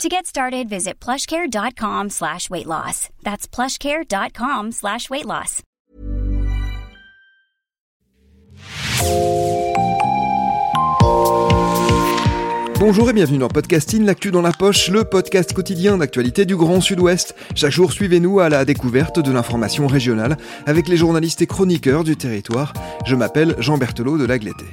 To get started, visit plushcare.com slash weight loss. That's plushcare.com slash weight loss. Bonjour et bienvenue dans Podcasting, l'actu dans la poche, le podcast quotidien d'actualité du Grand Sud-Ouest. Chaque jour, suivez-nous à la découverte de l'information régionale avec les journalistes et chroniqueurs du territoire. Je m'appelle Jean Berthelot de Lagleté.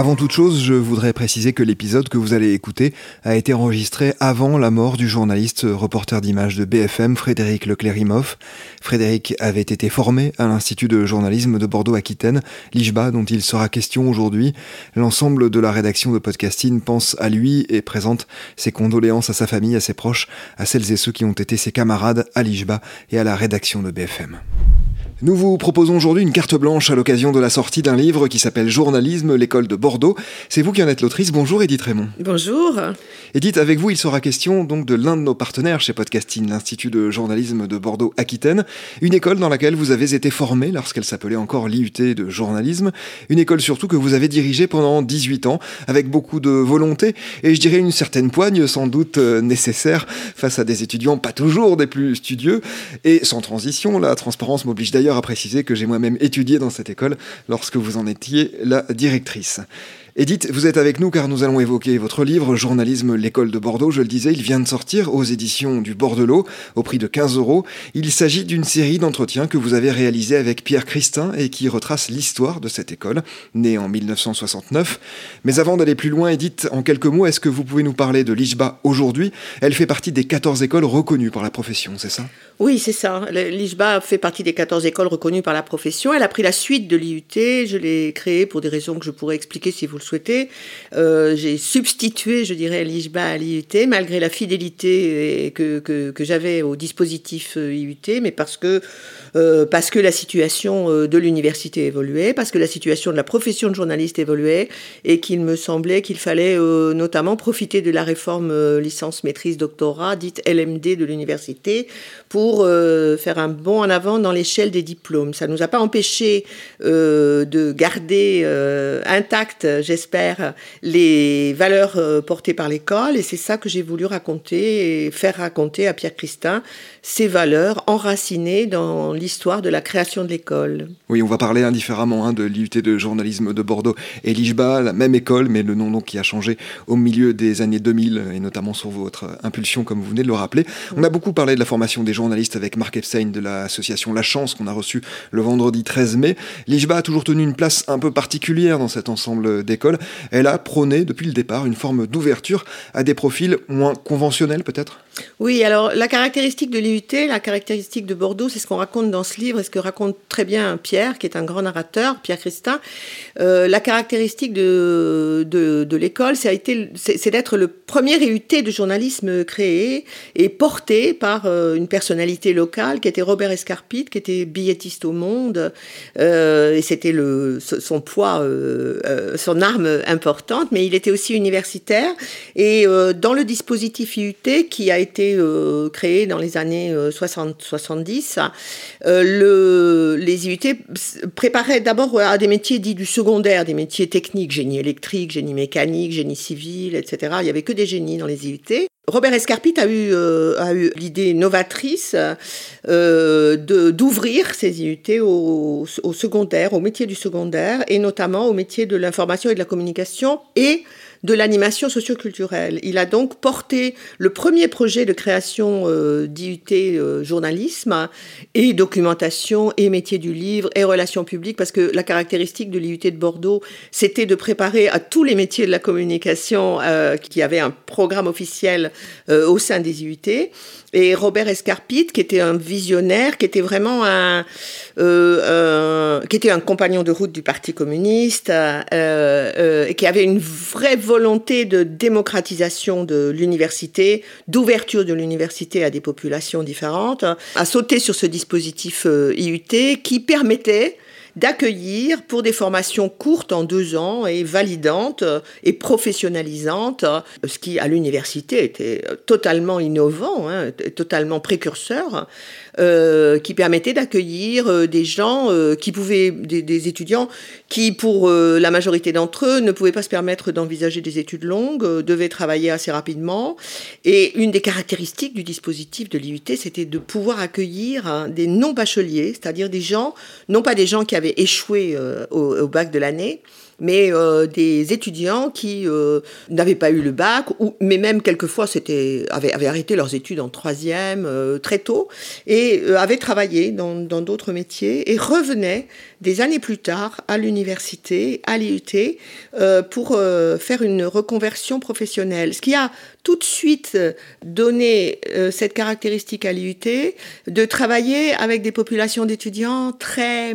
Avant toute chose, je voudrais préciser que l'épisode que vous allez écouter a été enregistré avant la mort du journaliste reporter d'images de BFM Frédéric Leclerimoff. Frédéric avait été formé à l'Institut de journalisme de Bordeaux-Aquitaine, l'IJBA, dont il sera question aujourd'hui. L'ensemble de la rédaction de podcasting pense à lui et présente ses condoléances à sa famille, à ses proches, à celles et ceux qui ont été ses camarades à l'IJBA et à la rédaction de BFM. Nous vous proposons aujourd'hui une carte blanche à l'occasion de la sortie d'un livre qui s'appelle Journalisme, l'école de Bordeaux. C'est vous qui en êtes l'autrice. Bonjour Edith Raymond. Bonjour. Edith, avec vous, il sera question donc de l'un de nos partenaires chez Podcasting, l'Institut de journalisme de Bordeaux-Aquitaine, une école dans laquelle vous avez été formé lorsqu'elle s'appelait encore l'IUT de journalisme, une école surtout que vous avez dirigée pendant 18 ans avec beaucoup de volonté et je dirais une certaine poigne sans doute euh, nécessaire face à des étudiants pas toujours des plus studieux et sans transition, la transparence m'oblige d'ailleurs à préciser que j'ai moi-même étudié dans cette école lorsque vous en étiez la directrice. Edith, vous êtes avec nous car nous allons évoquer votre livre Journalisme, l'école de Bordeaux. Je le disais, il vient de sortir aux éditions du Bordelot au prix de 15 euros. Il s'agit d'une série d'entretiens que vous avez réalisés avec Pierre Christin et qui retrace l'histoire de cette école, née en 1969. Mais avant d'aller plus loin, Edith, en quelques mots, est-ce que vous pouvez nous parler de l'IJBA aujourd'hui? Elle fait partie des 14 écoles reconnues par la profession, c'est ça? Oui, c'est ça. L'IJBA fait partie des 14 écoles reconnues par la profession. Elle a pris la suite de l'IUT. Je l'ai créée pour des raisons que je pourrais expliquer si vous le souhaité. Euh, j'ai substitué, je dirais, l'IJBA à l'IUT, malgré la fidélité que, que, j'avais au dispositif euh, IUT, mais parce que, euh, la situation euh, de l'université évoluait, parce que la situation de la profession de journaliste évoluait, et qu'il me semblait qu'il fallait euh, notamment profiter de la réforme euh, licence maîtrise doctorat, dite LMD de l'université, pour faire un bond en avant dans l'échelle des diplômes. Ça ne nous a pas empêché de garder intact, j'espère, les valeurs euh, portées par l'école. Et c'est ça que j'ai voulu raconter et faire raconter à Pierre Christin, ces valeurs enracinées dans l'histoire de la création de l'école. Oui, on va parler indifféremment hein, de l'IUT de journalisme de Bordeaux et l'IJBA, la même école, mais le nom donc qui a changé au milieu des années 2000 et notamment sur votre impulsion, comme vous venez de le rappeler. On a beaucoup parlé de la formation des journalistes avec Marc Epstein de l'association La Chance qu'on a reçu le vendredi 13 mai. L'IJBA a toujours tenu une place un peu particulière dans cet ensemble d'écoles. Elle a prôné depuis le départ une forme d'ouverture à des profils moins conventionnels peut-être? Oui, alors la caractéristique de la caractéristique de Bordeaux, c'est ce qu'on raconte dans ce livre et ce que raconte très bien Pierre, qui est un grand narrateur, Pierre Christin. Euh, la caractéristique de, l'école, c'est d'être le premier IUT de journalisme créé et porté par euh, une personnalité locale qui était Robert Escarpite, qui était billettiste au Monde, euh, et c'était son poids, son arme importante, mais il était aussi universitaire. Et dans le dispositif IUT qui a été créé dans les années 60-70, le, les IUT préparaient d'abord à des métiers dits du secondaire, des métiers techniques, génie électrique, génie mécanique, génie civil, etc. Il n'y avait que des génies dans les IUT. Robert Escarpite a eu, euh, a eu l'idée novatrice euh, d'ouvrir ces IUT au, au, secondaire, au métier du secondaire, et notamment au métier de l'information et de la communication, et de l'animation socioculturelle. Il a donc porté le premier projet de création euh, d'IUT euh, journalisme et documentation et métier du livre et relations publiques parce que la caractéristique de l'IUT de Bordeaux, c'était de préparer à tous les métiers de la communication euh, qui avaient un programme officiel au sein des IUT et Robert Escarpite, qui était un visionnaire, qui était vraiment un, qui était un compagnon de route du Parti communiste, et qui avait une vraie volonté de démocratisation de l'université, d'ouverture de l'université à des populations différentes, a sauté sur ce dispositif IUT qui permettait d'accueillir pour des formations courtes en deux ans et validantes et professionnalisantes, ce qui à l'université était totalement innovant, hein, totalement précurseur, euh, qui permettait d'accueillir euh, des gens euh, qui pouvaient, des, étudiants qui, pour la majorité d'entre eux, ne pouvaient pas se permettre d'envisager des études longues, devaient travailler assez rapidement. Et une des caractéristiques du dispositif de l'IUT, c'était de pouvoir accueillir hein, des non-bacheliers, c'est-à-dire des gens, non pas des gens qui avaient échoué au bac de l'année, mais euh, des étudiants qui euh, n'avaient pas eu le bac, ou, mais même quelquefois avaient, arrêté leurs études en troisième euh, très tôt, et avaient travaillé dans d'autres métiers, et revenaient des années plus tard à l'université, à l'IUT, pour faire une reconversion professionnelle. Ce qui a tout de suite donné cette caractéristique à l'IUT de travailler avec des populations d'étudiants très,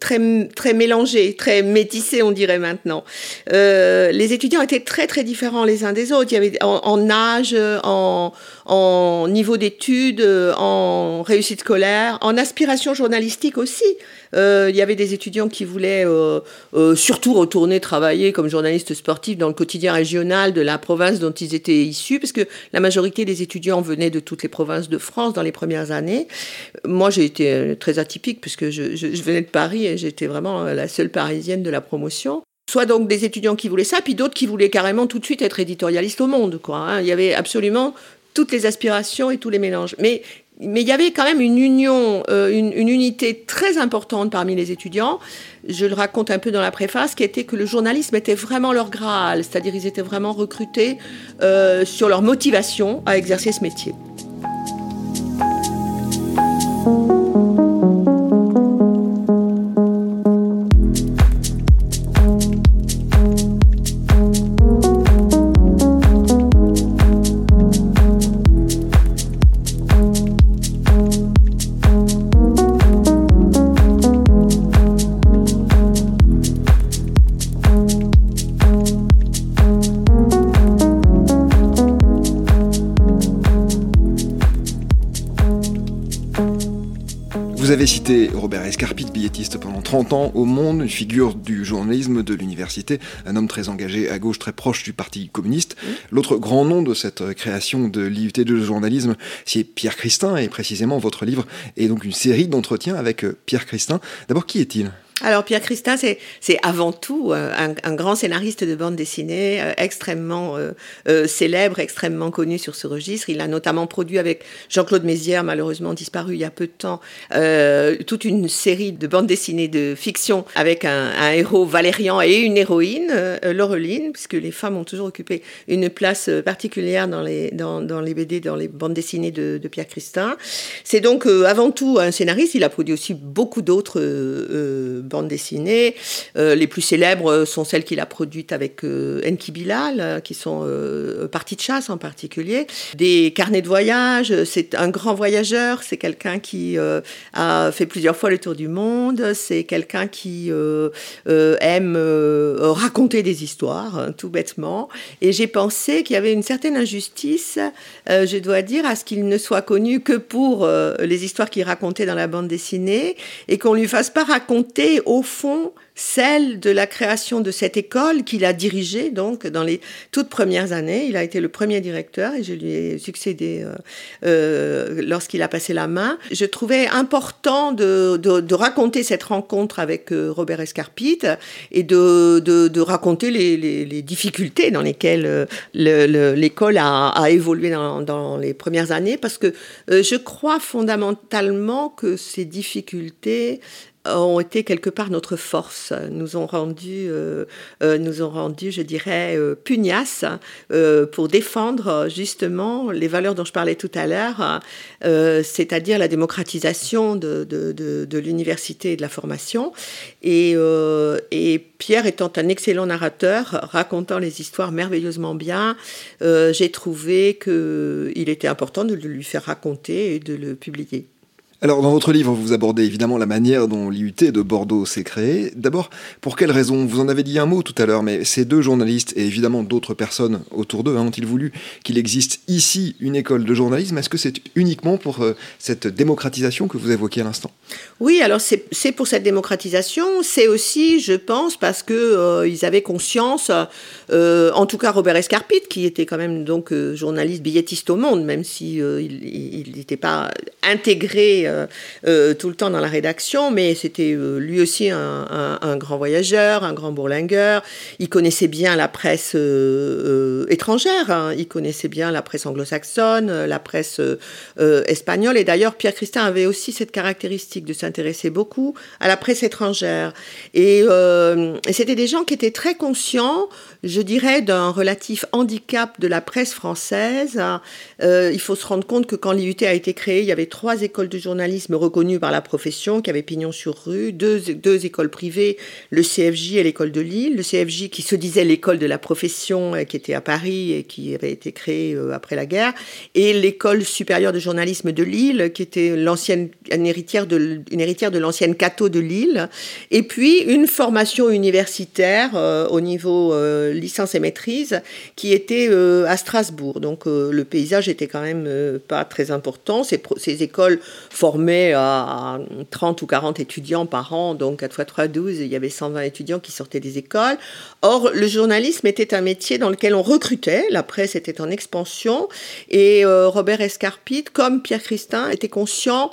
très, très mélangées, très métissées, on dirait maintenant. Euh, les étudiants étaient très très différents les uns des autres. Il y avait en, âge, en, en niveau d'études, en réussite scolaire, en aspiration journalistique aussi. Euh, il y avait des étudiants qui voulaient euh, surtout retourner travailler comme journalistes sportifs dans le quotidien régional de la province dont ils étaient issus, parce que la majorité des étudiants venaient de toutes les provinces de France dans les premières années. Moi, j'ai été très atypique puisque je, venais de Paris et j'étais vraiment la seule parisienne de la promotion soit donc des étudiants qui voulaient ça, puis d'autres qui voulaient carrément tout de suite être éditorialistes au monde. Hein. Il y avait absolument toutes les aspirations et tous les mélanges. Mais, mais il y avait quand même une union, euh, une, unité très importante parmi les étudiants. Je le raconte un peu dans la préface, qui était que le journalisme était vraiment leur graal, c'est-à-dire ils étaient vraiment recrutés euh, sur leur motivation à exercer ce métier. Avez cité Robert Escarpit, billetiste pendant 30 ans au Monde, une figure du journalisme de l'université, un homme très engagé à gauche, très proche du Parti communiste. L'autre grand nom de cette création de l'IUT de journalisme, c'est Pierre Christin, et précisément votre livre est donc une série d'entretiens avec Pierre Christin. D'abord, qui est-il? Alors Pierre Christin, c'est avant tout euh, un, grand scénariste de bande dessinée, euh, extrêmement euh, célèbre, extrêmement connu sur ce registre. Il a notamment produit avec Jean-Claude Mézières, malheureusement disparu il y a peu de temps, toute une série de bandes dessinées de fiction avec un, héros Valérian et une héroïne, Laureline, puisque les femmes ont toujours occupé une place particulière dans les, dans, dans les BD, dans les bandes dessinées de, de Pierre Christin. C'est donc avant tout un scénariste. Il a produit aussi beaucoup d'autres bandes dessinées. Euh, les plus célèbres sont celles qu'il a produites avec euh, Enki Bilal, euh, qui sont Parties de chasse en particulier. Des carnets de voyage, c'est un grand voyageur, c'est quelqu'un qui a fait plusieurs fois le tour du monde, c'est quelqu'un qui aime raconter des histoires, hein, tout bêtement. Et j'ai pensé qu'il y avait une certaine injustice, je dois dire, à ce qu'il ne soit connu que pour les histoires qu'il racontait dans la bande dessinée et qu'on lui fasse pas raconter au fond celle de la création de cette école qu'il a dirigée donc dans les toutes premières années. Il a été le premier directeur et je lui ai succédé euh, euh, lorsqu'il a passé la main. Je trouvais important de, raconter cette rencontre avec euh, Robert Escarpit et de, raconter les, difficultés dans lesquelles l'école a, évolué dans, les premières années parce que je crois fondamentalement que ces difficultés ont été quelque part notre force, nous ont rendu, euh, euh, nous ont je dirais, euh, pugnaces pour défendre justement les valeurs dont je parlais tout à l'heure, c'est-à-dire la démocratisation de, de, de, l'université et de la formation. Et, et, Pierre étant un excellent narrateur, racontant les histoires merveilleusement bien, j'ai trouvé qu'il était important de le lui faire raconter et de le publier. Alors dans votre livre, vous abordez évidemment la manière dont l'IUT de Bordeaux s'est créée. D'abord, pour quelles raisons Vous en avez dit un mot tout à l'heure, mais ces deux journalistes et évidemment d'autres personnes autour d'eux hein, ont-ils voulu qu'il existe ici une école de journalisme? Est-ce que c'est uniquement pour euh, cette démocratisation que vous évoquiez à l'instant? Oui, alors c'est pour cette démocratisation. C'est aussi, je pense, parce que euh, avaient conscience, euh, en tout cas Robert Escarpit, qui était quand même donc journaliste billettiste au Monde, même si il n'était pas intégré euh, euh, tout le temps dans la rédaction, mais c'était euh, lui aussi un, grand voyageur, un grand bourlingueur. Il connaissait bien la presse étrangère, hein. il connaissait bien la presse anglo-saxonne, la presse espagnole. Et d'ailleurs, Pierre Christin avait aussi cette caractéristique de s'intéresser beaucoup à la presse étrangère. Et, c'était des gens qui étaient très conscients, dirais, d'un relatif handicap de la presse française. il faut se rendre compte que quand l'IUT a été créé, il y avait trois écoles de journalisme journalisme reconnu par la profession, qui avait pignon sur rue, deux, écoles privées, le CFJ et l'école de Lille. Le CFJ qui se disait l'école de la profession, euh, qui était à Paris et qui avait été créée euh, après la guerre, et l'école supérieure de journalisme de Lille, qui était l'ancienne, une héritière de, une de l'ancienne Cato de Lille. Et puis une formation universitaire euh, au niveau licence et maîtrise, qui était à Strasbourg. Donc le paysage était quand même pas très important. Ces, écoles formé à 30 ou 40 étudiants par an, donc 4 x 3, 12, il y avait 120 étudiants qui sortaient des écoles. Or, le journalisme était un métier dans lequel on recrutait, la presse était en expansion, et euh, Robert Escarpit, comme Pierre Christin, était conscient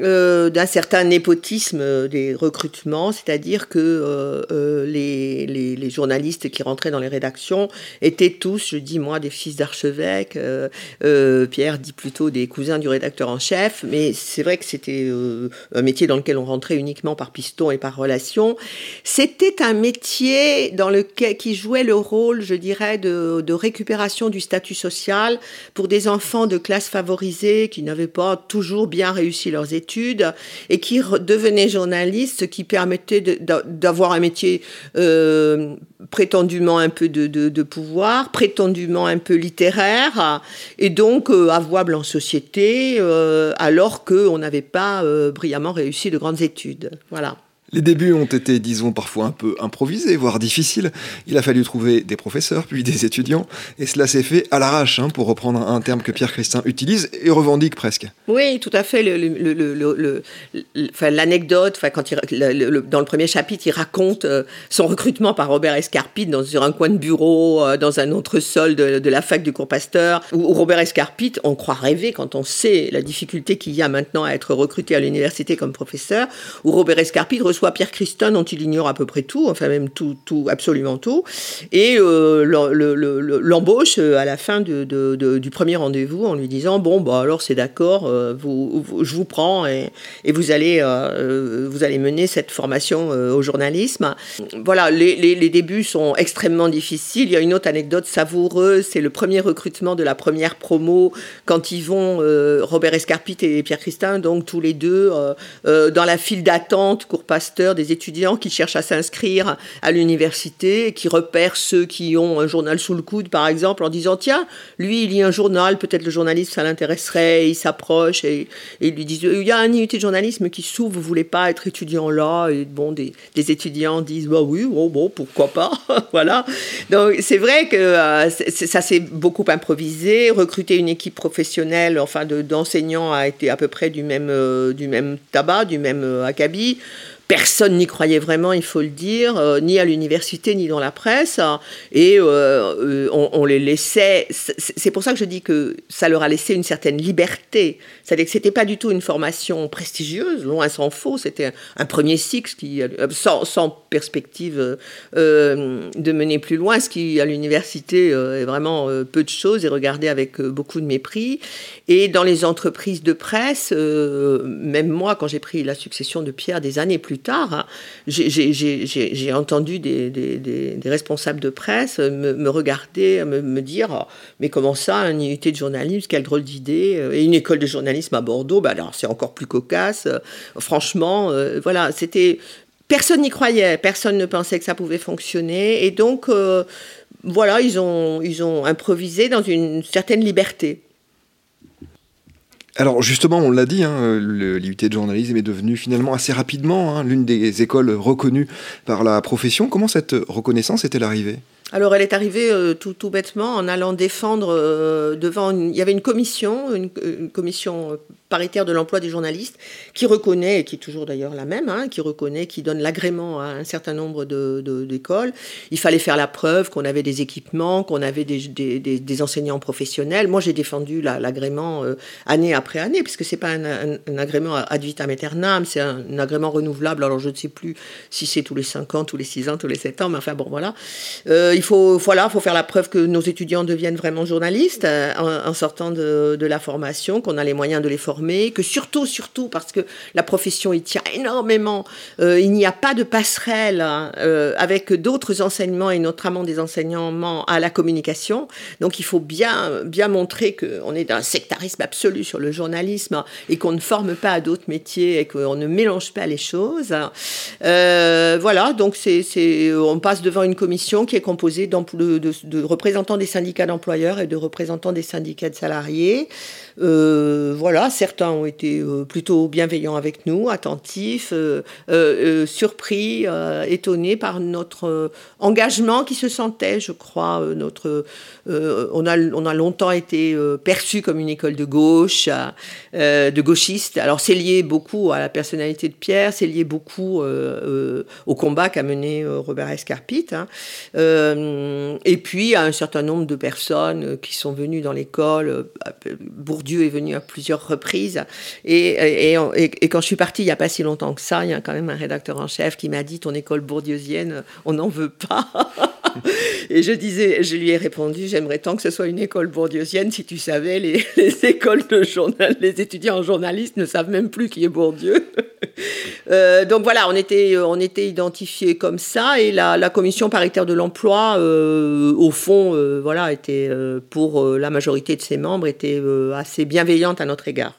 euh, d'un certain népotisme des recrutements, c'est-à-dire que euh, euh, les, journalistes qui rentraient dans les rédactions étaient tous, je dis moi, des fils d'archevêques, Pierre dit plutôt des cousins du rédacteur en chef, mais c'est vrai que c'était un métier dans lequel on rentrait uniquement par piston et par relation. C'était un métier dans lequel qui jouait le rôle, je dirais, de, récupération du statut social pour des enfants de classe favorisée qui n'avaient pas toujours bien réussi leurs études et qui devenait journaliste, ce qui permettait d'avoir un métier euh, prétendument un peu de, pouvoir, prétendument un peu littéraire, et donc euh, avouable en société, euh, alors qu'on n'avait pas brillamment réussi de grandes études. Voilà. Les débuts ont été, disons, parfois un peu improvisés, voire difficiles. Il a fallu trouver des professeurs, puis des étudiants, et cela s'est fait à l'arrache, hein, pour reprendre un terme que Pierre Christin utilise et revendique presque. Oui, tout à fait. L'anecdote, dans le premier chapitre, il raconte euh, son recrutement par Robert Escarpit dans un coin de bureau, euh, dans un autre sol de, la fac du cours Pasteur, où, Robert Escarpit, on croit rêver quand on sait la difficulté qu'il y a maintenant à être recruté à l'université comme professeur, où Robert Escarpit Pierre Christin, dont il ignore à peu près tout, enfin même tout, tout absolument tout, et euh, l'embauche euh, à la fin du premier rendez-vous en lui disant bon bah alors c'est d'accord, euh, je vous prends et, vous allez vous allez mener cette formation au journalisme. Voilà, les, les, débuts sont extrêmement difficiles. Il y a une autre anecdote savoureuse, c'est le premier recrutement de la première promo quand ils vont Robert Escarpit et Pierre Christin, donc tous les deux dans la file d'attente, cours des étudiants qui cherchent à s'inscrire à l'université, qui repèrent ceux qui ont un journal sous le coude, par exemple, en disant tiens, lui, il lit un journal, peut-être le journaliste, ça l'intéresserait, il s'approche et, il lui dit il y a un IUT de journalisme qui s'ouvre, vous voulez pas être étudiant là? Et bon, des, étudiants disent bah oui, bon, bon pourquoi pas? Voilà. Donc c'est vrai que euh, ça s'est beaucoup improvisé. Recruter une équipe professionnelle, enfin d'enseignants, a été à peu près du même, euh, du même tabac, du même euh, acabit. Personne n'y croyait vraiment, il faut le dire, euh, ni à l'université ni dans la presse. Et euh, euh, on, les laissait. C'est pour ça que je dis que ça leur a laissé une certaine liberté. C'est-à-dire que c'était pas du tout une formation prestigieuse, loin s'en faut. C'était un, premier cycle qui, sans, perspective de mener plus loin, ce qui à l'université est vraiment peu de choses et regardé avec beaucoup de mépris. Et dans les entreprises de presse, même moi, quand j'ai pris la succession de Pierre des années plus tard, hein, j'ai entendu des, responsables de presse me, regarder, me, dire oh, Mais comment ça, une unité de journalisme Quelle drôle d'idée Et une école de journalisme à Bordeaux, bah alors c'est encore plus cocasse. franchement, euh, voilà, c'était. Personne n'y croyait, personne ne pensait que ça pouvait fonctionner. Et donc, euh, voilà, ils ont improvisé dans une certaine liberté. Alors justement, on l'a dit, hein, l'IUT de journalisme est devenu finalement assez rapidement hein, l'une des écoles reconnues par la profession. Comment cette reconnaissance est-elle arrivée? Alors elle est arrivée euh, tout, bêtement en allant défendre euh, devant... il y avait une commission, une, commission paritaire de l'emploi des journalistes qui reconnaît, et qui est toujours d'ailleurs la même, hein, qui reconnaît, qui donne l'agrément à un certain nombre d'écoles. De, il fallait faire la preuve qu'on avait des équipements, qu'on avait des, des, enseignants professionnels. Moi j'ai défendu l'agrément euh, année après année, puisque c'est pas un, agrément ad vitam aeternam, c'est un, agrément renouvelable. Alors je ne sais plus si c'est tous les 5 ans, tous les 6 ans, tous les 7 ans, mais enfin bon voilà il faut, voilà, faut faire la preuve que nos étudiants deviennent vraiment journalistes euh, en, sortant de, la formation, qu'on a les moyens de les former, que surtout, surtout, parce que la profession y tient énormément, euh, il n'y a pas de passerelle hein, euh, avec d'autres enseignements et notamment des enseignements à la communication. Donc il faut bien, bien montrer qu'on est d'un sectarisme absolu sur le journalisme et qu'on ne forme pas à d'autres métiers et qu'on ne mélange pas les choses. voilà, donc c'est, on passe devant une commission qui est composée de, représentants des syndicats d'employeurs et de représentants des syndicats de salariés. Euh, voilà, certains ont été euh, plutôt bienveillants avec nous, attentifs, euh, surpris, étonnés par notre engagement qui se sentait, je crois. notre, on, a, on a longtemps été perçu comme une école de gauche, de gauchistes. Alors c'est lié beaucoup à la personnalité de Pierre, c'est lié beaucoup au combat qu'a mené Robert Escarpite. Hein. et puis à un certain nombre de personnes qui sont venues dans l'école, Dieu est venu à plusieurs reprises. Et, quand je suis partie, il n'y a pas si longtemps que ça, il y a quand même un rédacteur en chef qui m'a dit Ton école bourdieusienne, on n'en veut pas. et je disais, je lui ai répondu J'aimerais tant que ce soit une école bourdieusienne. Si tu savais, les, écoles de journal, les étudiants en journalisme ne savent même plus qui est Bourdieu. Euh, donc voilà, on était, on était identifiés comme ça. Et la, la commission paritaire de l'emploi, euh, au fond, euh, voilà, était pour la majorité de ses membres, était assez bienveillante à notre égard.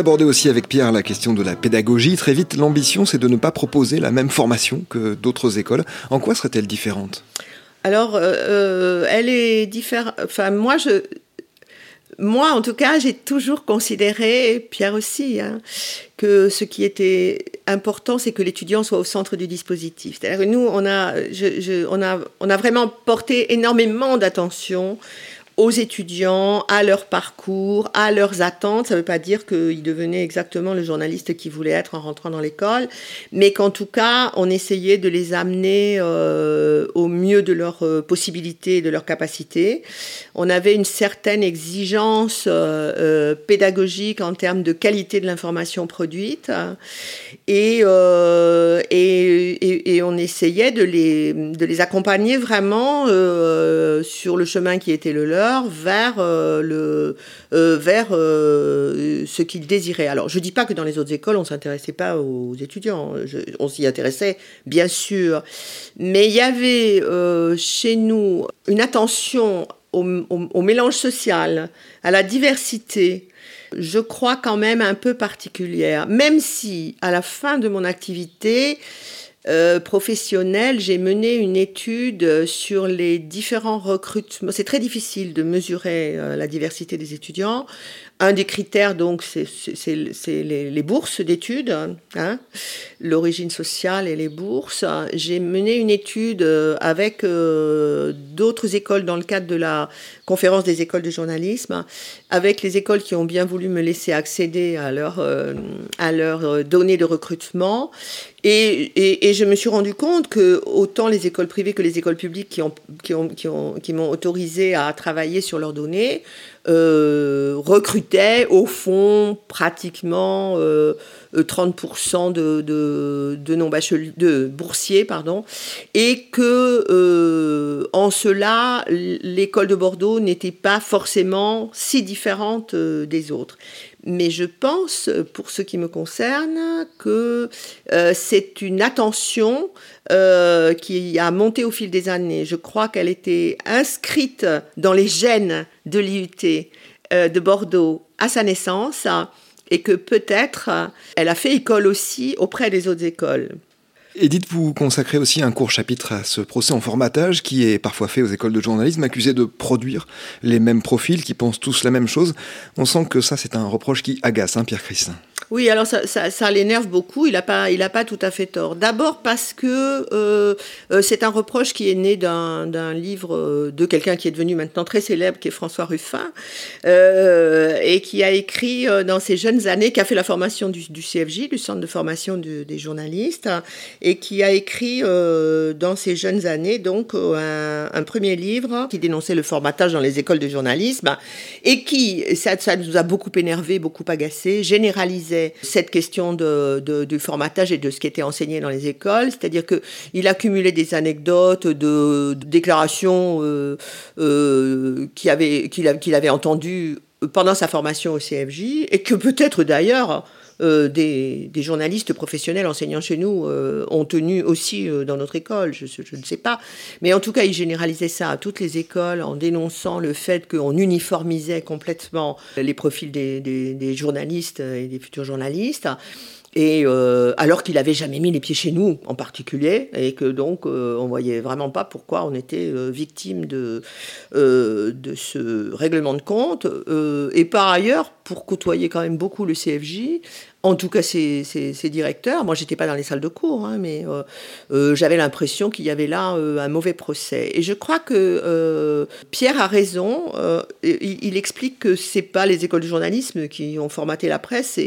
abordez aussi avec Pierre la question de la pédagogie. Très vite, l'ambition, c'est de ne pas proposer la même formation que d'autres écoles. En quoi serait-elle différente? Alors, euh, euh, elle est différente. Enfin, moi, je, moi, en tout cas, j'ai toujours considéré, Pierre aussi, hein, que ce qui était important, c'est que l'étudiant soit au centre du dispositif. C'est-à-dire que nous, on a, on, a, on a vraiment porté énormément d'attention aux étudiants, à leur parcours, à leurs attentes. Ça ne veut pas dire qu'ils devenaient exactement le journaliste qu'ils voulaient être en rentrant dans l'école, mais qu'en tout cas, on essayait de les amener euh, au mieux de leurs euh, possibilités et de leurs capacités. On avait une certaine exigence euh, pédagogique en termes de qualité de l'information produite et, et, et, on essayait de les, de les accompagner vraiment sur le chemin qui était le leur vers, euh, euh, euh, ce qu'ils désiraient. Alors, je ne dis pas que dans les autres écoles, on ne s'intéressait pas aux étudiants. on s'y intéressait, bien sûr. Mais il y avait chez nous une attention au, au, mélange social, à la diversité, je crois quand même un peu particulière. Même si, à la fin de mon activité, euh, professionnelle, j'ai mené une étude sur les différents recrutements. C'est très difficile de mesurer euh, la diversité des étudiants. Un des critères, donc, c'est les, les, bourses d'études, hein, l'origine sociale et les bourses. J'ai mené une étude euh, avec d'autres écoles dans le cadre de la conférence des écoles de journalisme, avec les écoles qui ont bien voulu me laisser accéder à leurs à leur données de recrutement. Et, et, je me suis rendu compte que autant les écoles privées que les écoles publiques qui m'ont qui ont, qui ont, qui autorisé à travailler sur leurs données recrutait au fond pratiquement 30% de, de, de, non de boursiers, et que en cela, l'école de Bordeaux n'était pas forcément si différente des autres. Mais je pense, pour ce qui me concerne, que euh, c'est une attention euh, qui a monté au fil des années. Je crois qu'elle était inscrite dans les gènes de l'IUT euh, de Bordeaux à sa naissance et que peut-être elle a fait école aussi auprès des autres écoles. Edith, vous consacrez aussi un court chapitre à ce procès en formatage qui est parfois fait aux écoles de journalisme, accusé de produire les mêmes profils, qui pensent tous la même chose. On sent que ça, c'est un reproche qui agace, hein, Pierre Christin. Oui, alors ça, l'énerve beaucoup. Il n'a pas, tout à fait tort. D'abord parce que euh, euh, c'est un reproche qui est né d'un livre euh, de quelqu'un qui est devenu maintenant très célèbre, qui est François Ruffin, et qui a écrit dans ses jeunes années, qui a fait la formation du, CFJ, du Centre de formation des journalistes, et qui a écrit dans ses jeunes années donc un, premier livre qui dénonçait le formatage dans les écoles de journalisme et qui, ça, ça nous a beaucoup énervé, beaucoup agacé, cette question de, du formatage et de ce qui était enseigné dans les écoles, c'est-à-dire qu'il accumulait des anecdotes de, déclarations euh, euh, qu'il avait, qu'il avait entendues pendant sa formation au CFJ et que peut-être d'ailleurs euh, des, journalistes professionnels enseignant chez nous euh, ont tenu aussi euh, dans notre école, je, ne sais pas. Mais en tout cas, ils généralisaient ça à toutes les écoles en dénonçant le fait qu'on uniformisait complètement les profils des, journalistes et des futurs journalistes. Et alors qu'il n'avait jamais mis les pieds chez nous en particulier, et que donc on voyait vraiment pas pourquoi on était victime de, de ce règlement de compte. et par ailleurs, pour côtoyer quand même beaucoup le CFJ, en tout cas ses, directeurs. Moi, j'étais pas dans les salles de cours, hein, mais euh, euh, j'avais l'impression qu'il y avait là euh, un mauvais procès. Et je crois que Pierre a raison. Il, explique que c'est pas les écoles de journalisme qui ont formaté la presse,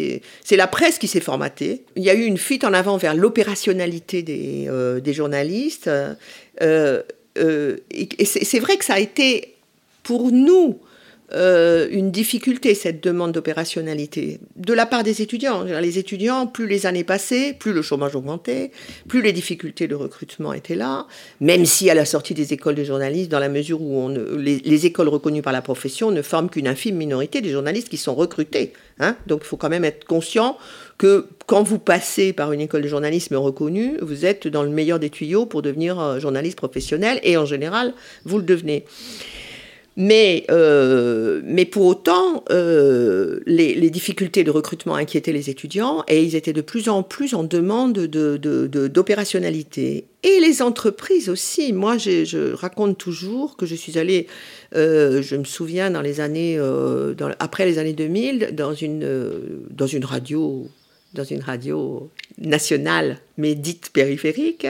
c'est la presse qui s'est formatée. Il y a eu une fuite en avant vers l'opérationnalité des, journalistes. et c'est vrai que ça a été pour nous euh, une difficulté, cette demande d'opérationnalité, de la part des étudiants. Les étudiants, plus les années passaient, plus le chômage augmentait, plus les difficultés de recrutement étaient là, même si à la sortie des écoles de journalistes, dans la mesure où les, écoles reconnues par la profession ne forment qu'une infime minorité des journalistes qui sont recrutés. Hein. Donc il faut quand même être conscient que quand vous passez par une école de journalisme reconnue, vous êtes dans le meilleur des tuyaux pour devenir euh, journaliste professionnel, et en général, vous le devenez. Mais, euh, mais pour autant, euh, les, difficultés de recrutement inquiétaient les étudiants et ils étaient de plus en plus en demande d'opérationnalité. Et les entreprises aussi. Moi, je raconte toujours que je suis allée, euh, je me souviens, dans les années, après les années 2000, dans une, dans une radio dans une radio nationale, mais dite périphérique.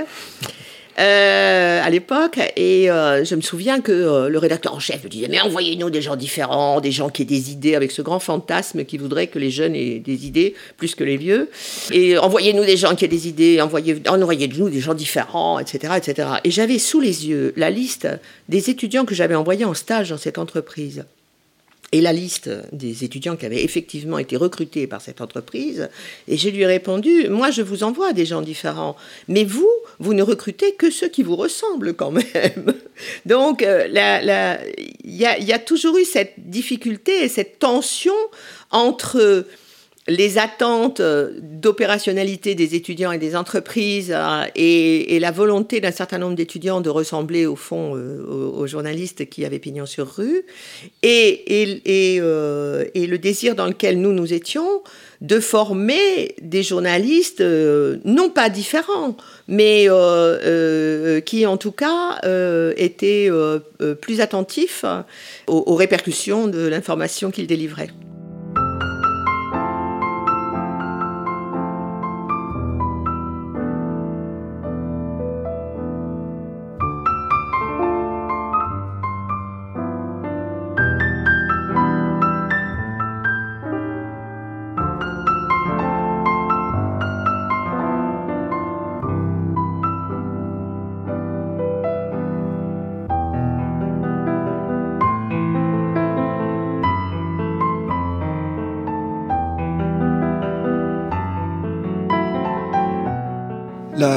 Euh, à l'époque. Et euh, je me souviens que euh, le rédacteur en chef me disait Mais envoyez-nous des gens différents, des gens qui aient des idées, avec ce grand fantasme qui voudrait que les jeunes aient des idées plus que les vieux. Et envoyez-nous des gens qui aient des idées, envoyez, envoyez-nous des gens différents, etc. etc. Et j'avais sous les yeux la liste des étudiants que j'avais envoyés en stage dans cette entreprise et la liste des étudiants qui avaient effectivement été recrutés par cette entreprise. Et je lui ai répondu, moi je vous envoie des gens différents, mais vous, vous ne recrutez que ceux qui vous ressemblent quand même. Donc euh, il y, a, toujours eu cette difficulté et cette tension entre les attentes euh, d'opérationnalité des étudiants et des entreprises euh, et, la volonté d'un certain nombre d'étudiants de ressembler au fond euh, aux, journalistes qui avaient pignon sur rue et, le désir dans lequel nous nous étions de former des journalistes non pas différents mais qui en tout cas étaient plus attentifs aux répercussions de l'information qu'ils délivraient.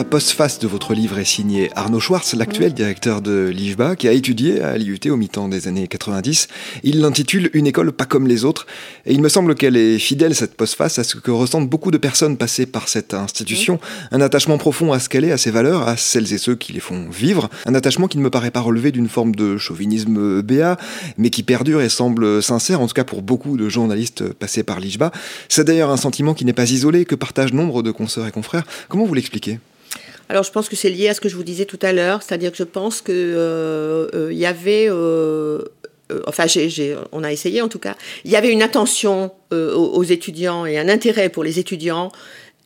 Postface de votre livre est signée Arnaud Schwartz, l'actuel directeur de l'IFBA, qui a étudié à l'IUT au mi-temps des années 90. Il l'intitule Une école pas comme les autres. Et il me semble qu'elle est fidèle, cette postface, à ce que ressentent beaucoup de personnes passées par cette institution. Un attachement profond à ce qu'elle est, à ses valeurs, à celles et ceux qui les font vivre. Un attachement qui ne me paraît pas relever d'une forme de chauvinisme béat, mais qui perdure et semble sincère, en tout cas pour beaucoup de journalistes passés par l'IJBA. C'est d'ailleurs un sentiment qui n'est pas isolé, que partagent nombre de consoeurs et confrères. Comment vous l'expliquez? Alors je pense que c'est lié à ce que je vous disais tout à l'heure, c'est-à-dire que je pense que euh, euh, y avait, euh, enfin on a essayé en tout cas, il y avait une attention aux, étudiants et un intérêt pour les étudiants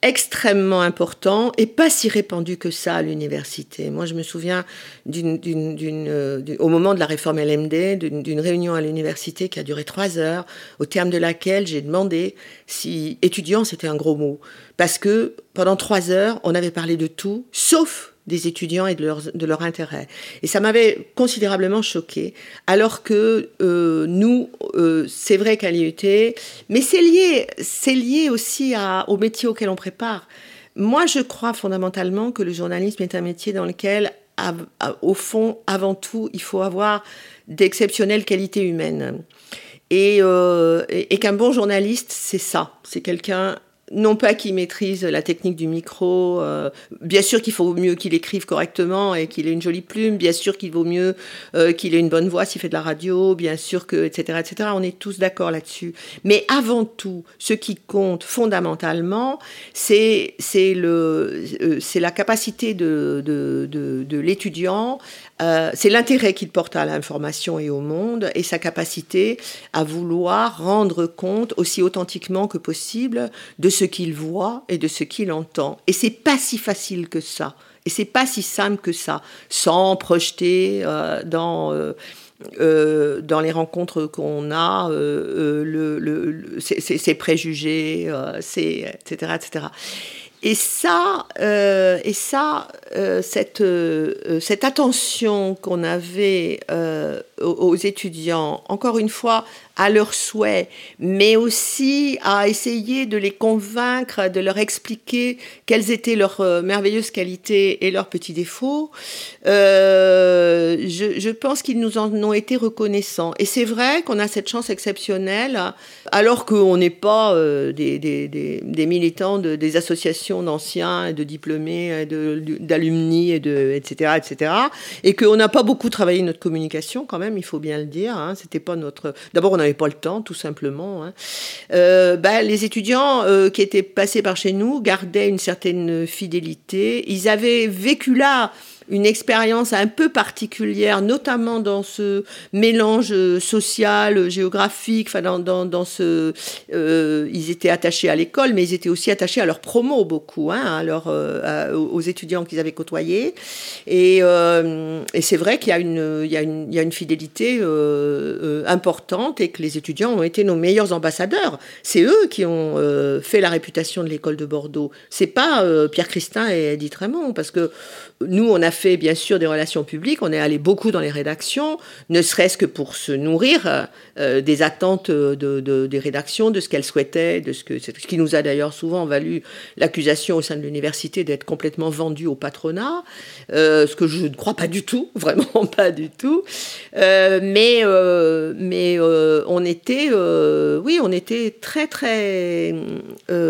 extrêmement important et pas si répandu que ça à l'université. Moi, je me souviens au moment de la réforme LMD, d'une réunion à l'université qui a duré trois heures, au terme de laquelle j'ai demandé si étudiant c'était un gros mot, parce que pendant trois heures, on avait parlé de tout, sauf des étudiants et de leur, de intérêt. Et ça m'avait considérablement choqué, alors que euh, nous, euh, c'est vrai qu'à l'IUT, mais c'est lié, c'est lié aussi au métier auquel on prépare. Moi, je crois fondamentalement que le journalisme est un métier dans lequel, au fond, avant tout, il faut avoir d'exceptionnelles qualités humaines. Et, euh, et qu'un bon journaliste, c'est ça. C'est quelqu'un non pas qu'il maîtrise la technique du micro, euh, bien sûr qu'il faut mieux qu'il écrive correctement et qu'il ait une jolie plume, bien sûr qu'il vaut mieux euh, qu'il ait une bonne voix s'il fait de la radio, bien sûr que, etc., etc. On est tous d'accord là-dessus. Mais avant tout, ce qui compte fondamentalement, c'est c'est le euh, c'est la capacité de de, de, de l'étudiant euh, c'est l'intérêt qu'il porte à l'information et au monde et sa capacité à vouloir rendre compte aussi authentiquement que possible de ce qu'il voit et de ce qu'il entend. Et c'est pas si facile que ça. Et c'est pas si simple que ça, sans projeter euh, dans euh, dans les rencontres qu'on a, le, ces, préjugés, etc., etc. Et ça, euh, et ça euh, euh, cette attention qu'on avait aux étudiants, encore une fois, à leurs souhaits, mais aussi à essayer de les convaincre, de leur expliquer quelles étaient leurs euh, merveilleuses qualités et leurs petits défauts. Euh, je, pense qu'ils nous en ont été reconnaissants. Et c'est vrai qu'on a cette chance exceptionnelle, alors qu'on n'est pas euh, des, militants de, des associations d'anciens, de diplômés, d'alumni, et de, etc., etc., et qu'on n'a pas beaucoup travaillé notre communication quand même, il faut bien le dire. Hein. C'était pas notre. D'abord, avait pas le temps, tout simplement. Hein. Euh, bah, les étudiants euh, qui étaient passés par chez nous gardaient une certaine fidélité. Ils avaient vécu là une expérience un peu particulière, notamment dans ce mélange social, géographique, enfin dans, dans, dans ce, euh, ils étaient attachés à l'école, mais ils étaient aussi attachés à leur promo beaucoup, hein, à leur, euh, aux étudiants qu'ils avaient côtoyés. Et, euh, et c'est vrai qu'il y a une, y y a une fidélité importante et que les étudiants ont été nos meilleurs ambassadeurs. C'est eux qui ont fait la réputation de l'école de Bordeaux. C'est pas Pierre Christin et Edith Raymond, parce que nous, on a fait bien sûr des relations publiques, on est allé beaucoup dans les rédactions, ne serait-ce que pour se nourrir euh, des attentes de, des rédactions, de ce qu'elles souhaitaient, de ce, que, ce qui nous a d'ailleurs souvent valu l'accusation au sein de l'université d'être complètement vendu au patronat, euh, ce que je ne crois pas du tout, vraiment pas du tout. Euh, mais mais on était, oui, on était très très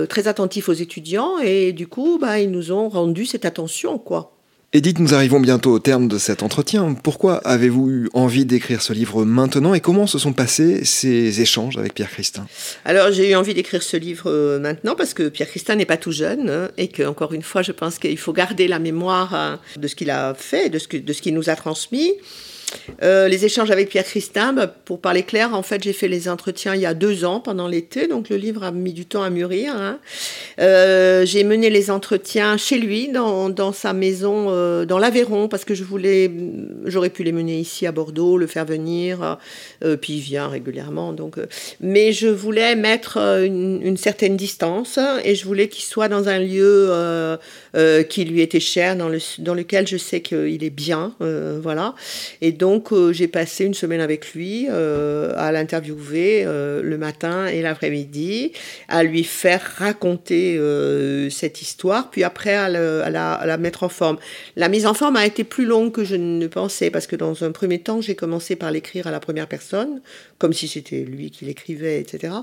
très attentifs aux étudiants et du coup, bah, ils nous ont rendu cette attention, quoi. Edith, nous arrivons bientôt au terme de cet entretien. Pourquoi avez-vous eu envie d'écrire ce livre maintenant et comment se sont passés ces échanges avec Pierre Christin? Alors j'ai eu envie d'écrire ce livre euh, maintenant parce que Pierre Christin n'est pas tout jeune hein, et que encore une fois je pense qu'il faut garder la mémoire hein, de ce qu'il a fait, de ce, de ce qu'il nous a transmis. Euh, les échanges avec Pierre Christin, bah, pour parler clair, en fait, j'ai fait les entretiens il y a deux ans pendant l'été, donc le livre a mis du temps à mûrir. Hein. Euh, j'ai mené les entretiens chez lui, dans, dans sa maison, euh, dans l'Aveyron, parce que je voulais, j'aurais pu les mener ici à Bordeaux, le faire venir, puis il vient régulièrement. Donc, mais je voulais mettre une, certaine distance et je voulais qu'il soit dans un lieu qui lui était cher, dans, le, dans lequel je sais qu'il est bien, voilà. Donc, euh, j'ai passé une semaine avec lui euh, à l'interviewer euh, le matin et l'après-midi, à lui faire raconter cette histoire, puis après à, la, à, la, mettre en forme. La mise en forme a été plus longue que je ne pensais, parce que dans un premier temps, j'ai commencé par l'écrire à la première personne, comme si c'était lui qui l'écrivait, etc.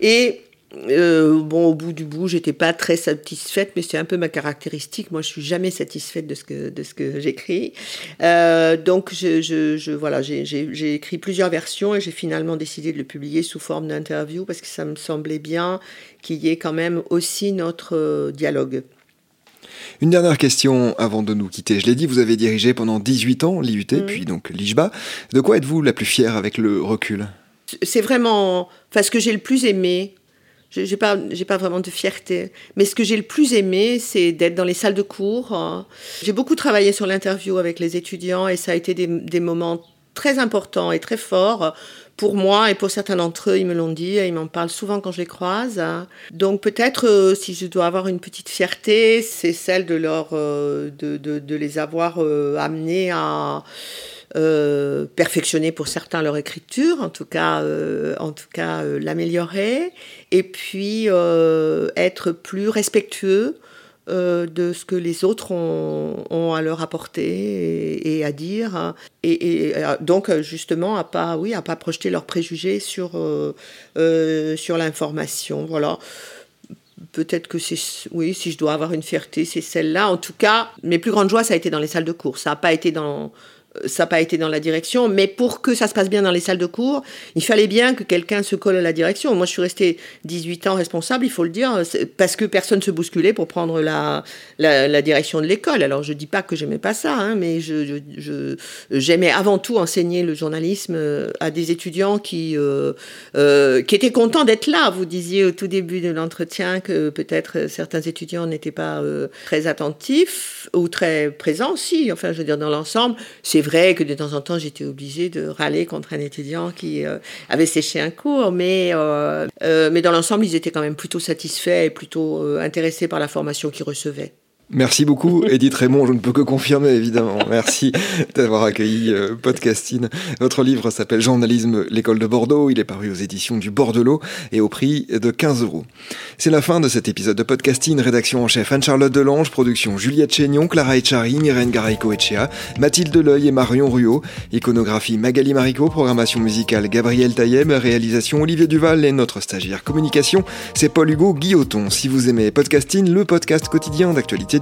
Et euh, bon, au bout du bout, j'étais pas très satisfaite, mais c'est un peu ma caractéristique. Moi, je suis jamais satisfaite de ce que de ce que j'écris. Euh, donc, je, je, voilà, j'ai écrit plusieurs versions et j'ai finalement décidé de le publier sous forme d'interview parce que ça me semblait bien qu'il y ait quand même aussi notre euh, dialogue. Une dernière question avant de nous quitter. Je l'ai dit, vous avez dirigé pendant 18 ans l'IUT, mm. puis donc l'IJBA. De quoi êtes-vous la plus fière avec le recul? C'est vraiment, enfin, ce que j'ai le plus aimé, j'ai pas, j'ai pas vraiment de fierté. Mais ce que j'ai le plus aimé, c'est d'être dans les salles de cours. J'ai beaucoup travaillé sur l'interview avec les étudiants et ça a été des, des moments très importants et très forts pour moi et pour certains d'entre eux, ils me l'ont dit, ils m'en parlent souvent quand je les croise. Donc peut-être euh, si je dois avoir une petite fierté, c'est celle de leur euh, de, de, les avoir euh, amenés à perfectionner pour certains leur écriture, en tout cas, en tout cas l'améliorer, et puis être plus respectueux euh, de ce que les autres ont, à leur apporter et, à dire. Et, euh, donc, justement, à pas, oui, à pas projeter leurs préjugés sur, euh, sur l'information. Voilà. Peut-être que c'est, oui, si je dois avoir une fierté, c'est celle-là. En tout cas, mes plus grandes joies, ça a été dans les salles de cours. Ça n'a pas été dans, ça n'a pas été dans la direction, mais pour que ça se passe bien dans les salles de cours, il fallait bien que quelqu'un se colle à la direction. Moi, je suis restée 18 ans responsable, il faut le dire, parce que personne ne se bousculait pour prendre la, la, direction de l'école. Alors, je ne dis pas que j'aimais pas ça, hein, mais je, j'aimais avant tout enseigner le journalisme euh, à des étudiants qui, euh, euh, qui étaient contents d'être là. Vous disiez au tout début de l'entretien que peut-être certains étudiants n'étaient pas très attentifs ou très présents aussi. Enfin, je veux dire, dans l'ensemble, c'est c'est vrai que de temps en temps, j'étais obligée de râler contre un étudiant qui euh, avait séché un cours, mais, euh, euh, mais dans l'ensemble, ils étaient quand même plutôt satisfaits et plutôt intéressés par la formation qu'ils recevaient. Merci beaucoup, Edith Raymond. Je ne peux que confirmer, évidemment. Merci d'avoir accueilli euh, Podcasting. Votre livre s'appelle Journalisme, l'école de Bordeaux. Il est paru aux éditions du Bordelot et au prix de 15 euros. C'est la fin de cet épisode de Podcasting. Rédaction en chef Anne-Charlotte Delange, production Juliette Chénion, Clara Echari, Myrène Garaïco-Echea, Mathilde Leuil et Marion Ruot, iconographie Magali Marico, programmation musicale Gabriel Taïeb, réalisation Olivier Duval et notre stagiaire communication, c'est Paul Hugo Guilloton. Si vous aimez Podcasting, le podcast quotidien d'actualité